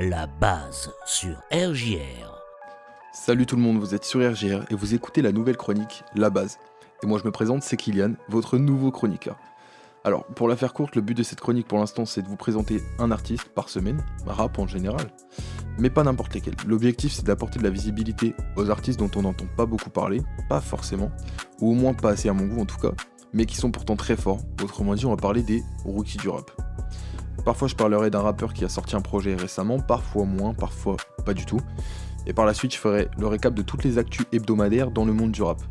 la base sur RJR. Salut tout le monde, vous êtes sur RGR et vous écoutez la nouvelle chronique La Base. Et moi je me présente, c'est Kylian, votre nouveau chroniqueur. Alors, pour la faire courte, le but de cette chronique pour l'instant c'est de vous présenter un artiste par semaine, rap en général, mais pas n'importe lesquels. L'objectif c'est d'apporter de la visibilité aux artistes dont on n'entend pas beaucoup parler, pas forcément, ou au moins pas assez à mon goût en tout cas, mais qui sont pourtant très forts. Autrement dit, on va parler des rookies du rap. Parfois je parlerai d'un rappeur qui a sorti un projet récemment, parfois moins, parfois pas du tout. Et par la suite, je ferai le récap de toutes les actus hebdomadaires dans le monde du rap.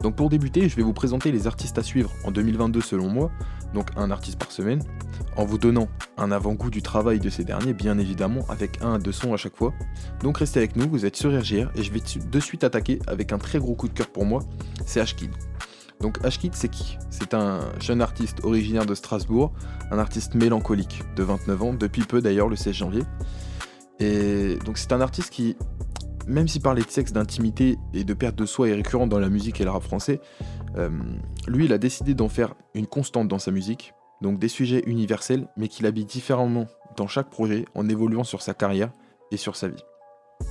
Donc pour débuter, je vais vous présenter les artistes à suivre en 2022 selon moi, donc un artiste par semaine, en vous donnant un avant-goût du travail de ces derniers, bien évidemment, avec un à deux sons à chaque fois. Donc restez avec nous, vous êtes sur RGR, et je vais de suite attaquer avec un très gros coup de cœur pour moi, c'est Ashkid. Donc Ashkid, c'est qui? C'est un jeune artiste originaire de Strasbourg, un artiste mélancolique de 29 ans, depuis peu d'ailleurs, le 16 janvier. Et donc c'est un artiste qui, même si parler de sexe, d'intimité et de perte de soi est récurrent dans la musique et le rap français, euh, lui il a décidé d'en faire une constante dans sa musique, donc des sujets universels, mais qu'il habille différemment dans chaque projet en évoluant sur sa carrière et sur sa vie.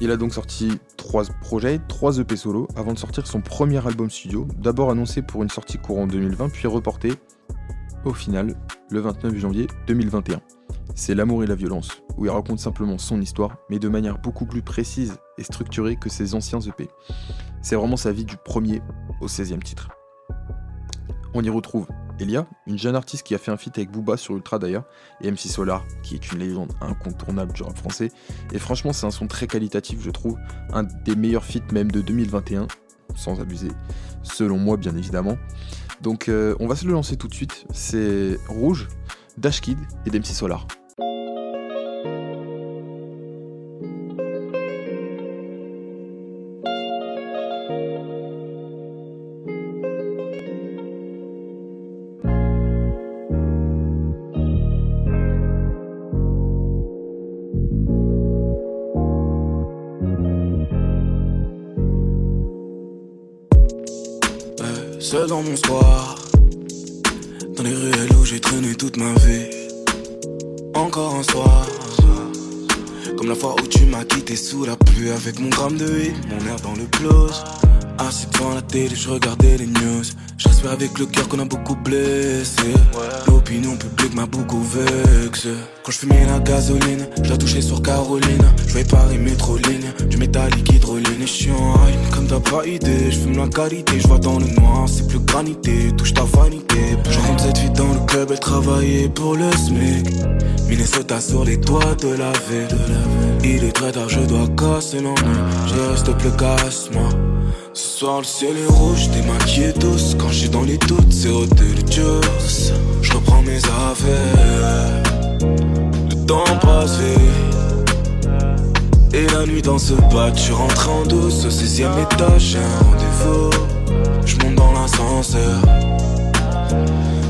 Il a donc sorti trois projets, trois EP solo, avant de sortir son premier album studio, d'abord annoncé pour une sortie courant 2020, puis reporté au final le 29 janvier 2021. C'est L'amour et la violence, où il raconte simplement son histoire, mais de manière beaucoup plus précise et structurée que ses anciens EP. C'est vraiment sa vie du premier au 16e titre. On y retrouve Elia, une jeune artiste qui a fait un feat avec Booba sur Ultra d'ailleurs, et MC Solar, qui est une légende incontournable du rap français. Et franchement, c'est un son très qualitatif, je trouve, un des meilleurs feats même de 2021, sans abuser, selon moi bien évidemment. Donc euh, on va se le lancer tout de suite, c'est Rouge, Dashkid et d'MC Solar. Seul dans mon soir. Dans les ruelles où j'ai traîné toute ma vie. Encore un soir. Comme la fois où tu m'as quitté sous la pluie avec mon gramme de huile, mon air dans le close. Assis devant la télé, je regardais les news. J'espère avec le cœur qu'on a beaucoup blessé. L'opinion publique m'a beaucoup vexé. Quand je fumais la gasoline, je la touchais sur Caroline. Je vais Paris métro ligne, du métallique hydroline. Et je hype, comme t'as pas idée. Je fume la qualité, je vois dans le noir, c'est plus granité. Touche ta vanité. Je rentre cette fille dans le club, elle travaillait pour le SMIC. Minnesota sur les doigts de la ville. Il est très tard, je dois casser l'ennui. Je reste plus casse-moi. Ce soir le ciel est rouge, t'es maquillé douce Quand je dans les doutes, c'est au juice Je reprends mes affaires. Le temps passe vite. Et la nuit dans ce bac, je rentre en douce. Au 16ème étage, j'ai un rendez-vous. Je monte dans l'ascenseur.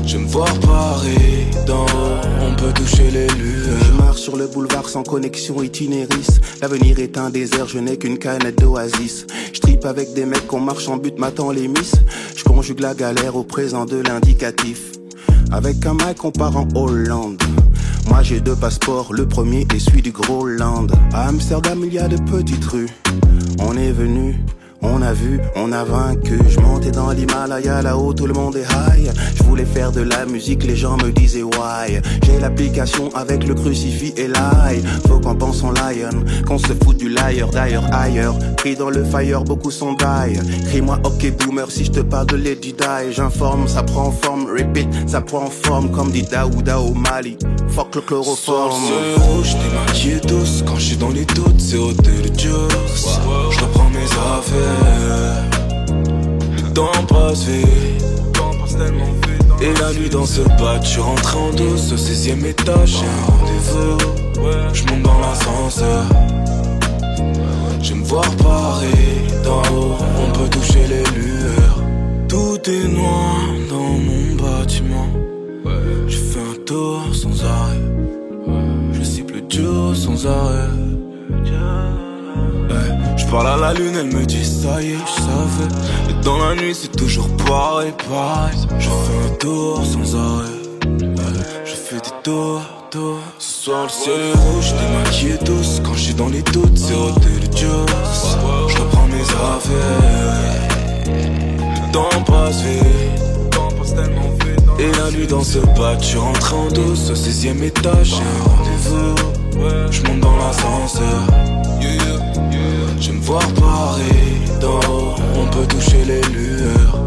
Je me vois Paris d'en haut, on peut toucher les lueurs. Sur le boulevard sans connexion itinéris. L'avenir est un désert, je n'ai qu'une canette d'oasis. Je tripe avec des mecs qu'on marche en but, m'attend les miss. Je conjugue la galère au présent de l'indicatif. Avec un mec, on part en Hollande. Moi j'ai deux passeports, le premier est celui du Groenland. À Amsterdam, il y a de petites rues. On est venu on a vu, on a vaincu. Je montais dans l'Himalaya, là-haut tout le monde est high. Je voulais faire de la musique, les gens me disaient why. J'ai l'application avec le crucifix et l'ail. Faut qu'on pense en lion, qu'on se fout du liar d'ailleurs ailleurs. Pris dans le fire, beaucoup sont die. Crie-moi ok boomer si je te parle de Lady. J'informe, ça prend forme, repeat, ça prend forme comme dit Daouda au Mali. Fuck le chloroforme. C'est rouge, t'es. Quand je suis dans les doutes, c'est au juice. Je reprends mes affaires. Le temps passe vite. Et la nuit dans ce bac, je rentre en douce au 16ème étage, j'ai un rendez-vous. Je monte dans l'ascenseur. Je me voir Paris d'en haut, on peut toucher les lueurs. Tout est noir dans mon bâtiment. Je fais un tour sans arrêt. Je cible Dieu sans arrêt. Je parle à la lune, elle me dit ça y est, je savais. Dans la nuit, c'est toujours pareil, pareil. Je fais un tour sans arrêt. Je fais des tours, tours. Ce soir, le ciel est rouge, t'es maquillé douce. Quand dans les doutes, c'est ôter le dieu. Je reprends mes affaires. Le temps passe vite. Et la nuit dans ce bas, tu rentres en douce au 16ème étage. J'ai un rendez-vous. Je monte dans l'ascenseur. Je me vois Paris. On peut toucher les lueurs.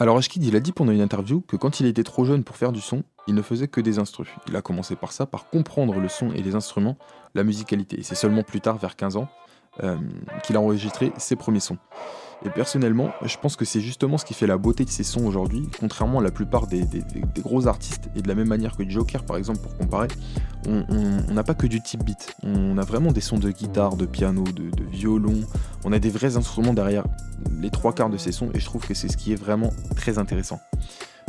Alors Ashkid, il a dit pendant une interview que quand il était trop jeune pour faire du son, il ne faisait que des instrus? Il a commencé par ça, par comprendre le son et les instruments, la musicalité. Et c'est seulement plus tard, vers 15 ans, qu'il a enregistré ses premiers sons. Et personnellement, je pense que c'est justement ce qui fait la beauté de ces sons aujourd'hui, contrairement à la plupart des, gros artistes, et de la même manière que Joker par exemple, pour comparer, on n'a pas que du type beat, on a vraiment des sons de guitare, de piano, de, violon, on a des vrais instruments derrière les trois quarts de ces sons, et je trouve que c'est ce qui est vraiment très intéressant.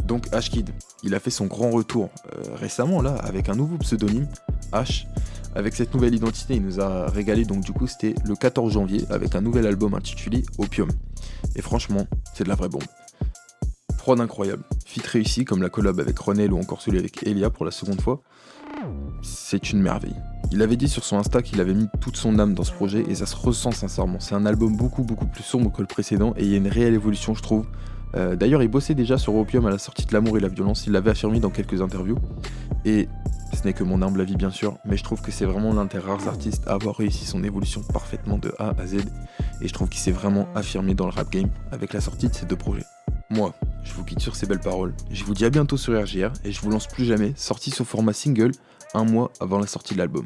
Donc Ashkid, il a fait son grand retour euh, récemment là, avec un nouveau pseudonyme, H. Avec cette nouvelle identité, il nous a régalé, donc du coup c'était le 14 janvier, avec un nouvel album intitulé Opium. Et franchement, c'est de la vraie bombe. Prod incroyable, feat réussi comme la collab avec Ronel ou encore celui avec Elia pour la seconde fois. C'est une merveille. Il avait dit sur son Insta qu'il avait mis toute son âme dans ce projet et ça se ressent sincèrement. C'est un album beaucoup beaucoup plus sombre que le précédent et il y a une réelle évolution je trouve. Euh, D'ailleurs il bossait déjà sur Opium à la sortie de L'amour et la violence, il l'avait affirmé dans quelques interviews. Et ce n'est que mon humble avis bien sûr, mais je trouve que c'est vraiment l'un des rares artistes à avoir réussi son évolution parfaitement de A à Z. Et je trouve qu'il s'est vraiment affirmé dans le rap game avec la sortie de ces deux projets. Moi, je vous quitte sur ces belles paroles. Je vous dis à bientôt sur RGR et je vous lance plus jamais, sorti sous format single, un mois avant la sortie de l'album.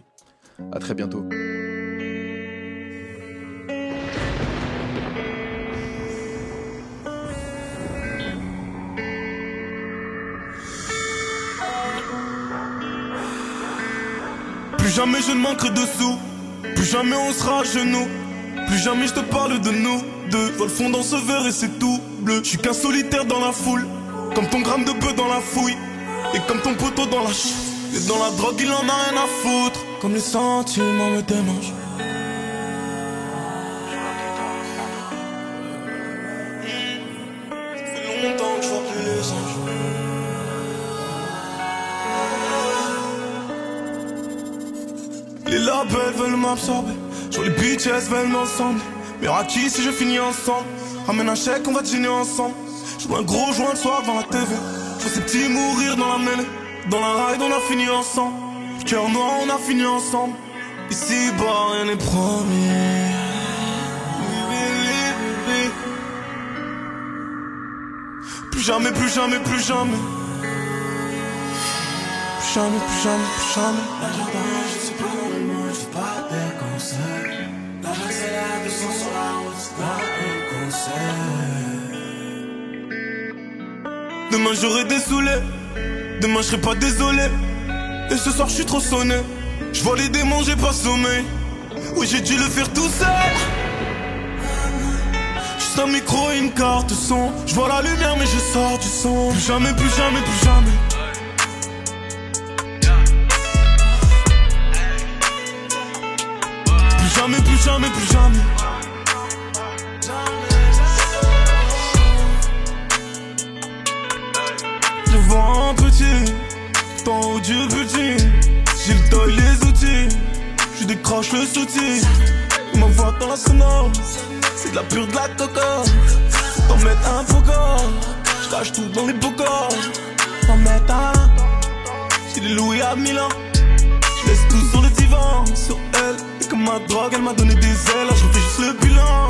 A très bientôt. Plus jamais je ne manquerai de sous. Plus jamais on sera à genoux. Plus jamais je te parle de nous deux. Vois le fond dans ce verre et c'est tout bleu. Je suis qu'un solitaire dans la foule. Comme ton gramme de bœuf dans la fouille. Et comme ton poteau dans la ch. Et dans la drogue, il en a rien à foutre. Comme les sentiments me démangent. Labels veulent m'absorber. Sur les bitches veulent m'ensemble. Mais à qui si je finis ensemble? Ramène un chèque, on va dîner ensemble. Vois un gros joint le soir devant la TV. Je ces petits mourir dans la mêlée. Dans la ride, on a fini ensemble. Cœur noir, on a fini ensemble. Ici, bas, rien n'est promis. Plus jamais, plus jamais, plus jamais. Plus jamais, plus jamais, plus jamais. Demain j'aurai des demain je serai pas désolé. Et ce soir je suis trop sonné. Je vois les démons, j'ai pas sommeil. Oui, j'ai dû le faire tout seul. Juste un micro et une carte son. Je vois la lumière, mais je sors du son. Plus jamais, plus jamais, plus jamais. Décroche le soutien. Ma voix dans la sonore, c'est de la pure de la coca. T'en mettre un faux corps, je cache tout dans les beaux corps. T'en mettre un, j'ai des à Milan. Je laisse tout sur le divan, sur elle. Et comme ma drogue, elle m'a donné des ailes. Je refais juste le bilan.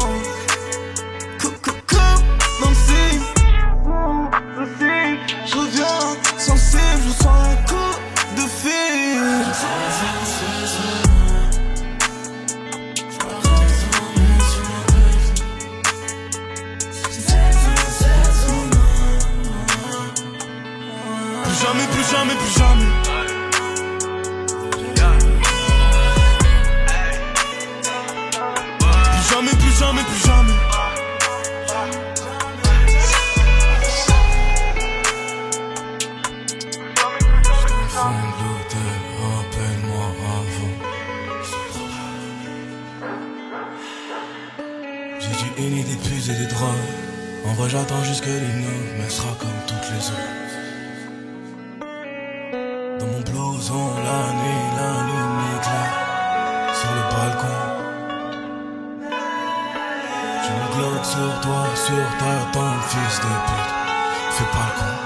Du uni, des puces et des drogues. En vrai, j'attends juste que l'innove, mais sera comme toutes les autres. Dans mon blouson, la nuit, la lune éclaire sur le balcon. Je me glotte sur toi, sur ta tombe, fils de pute. Fais pas le con.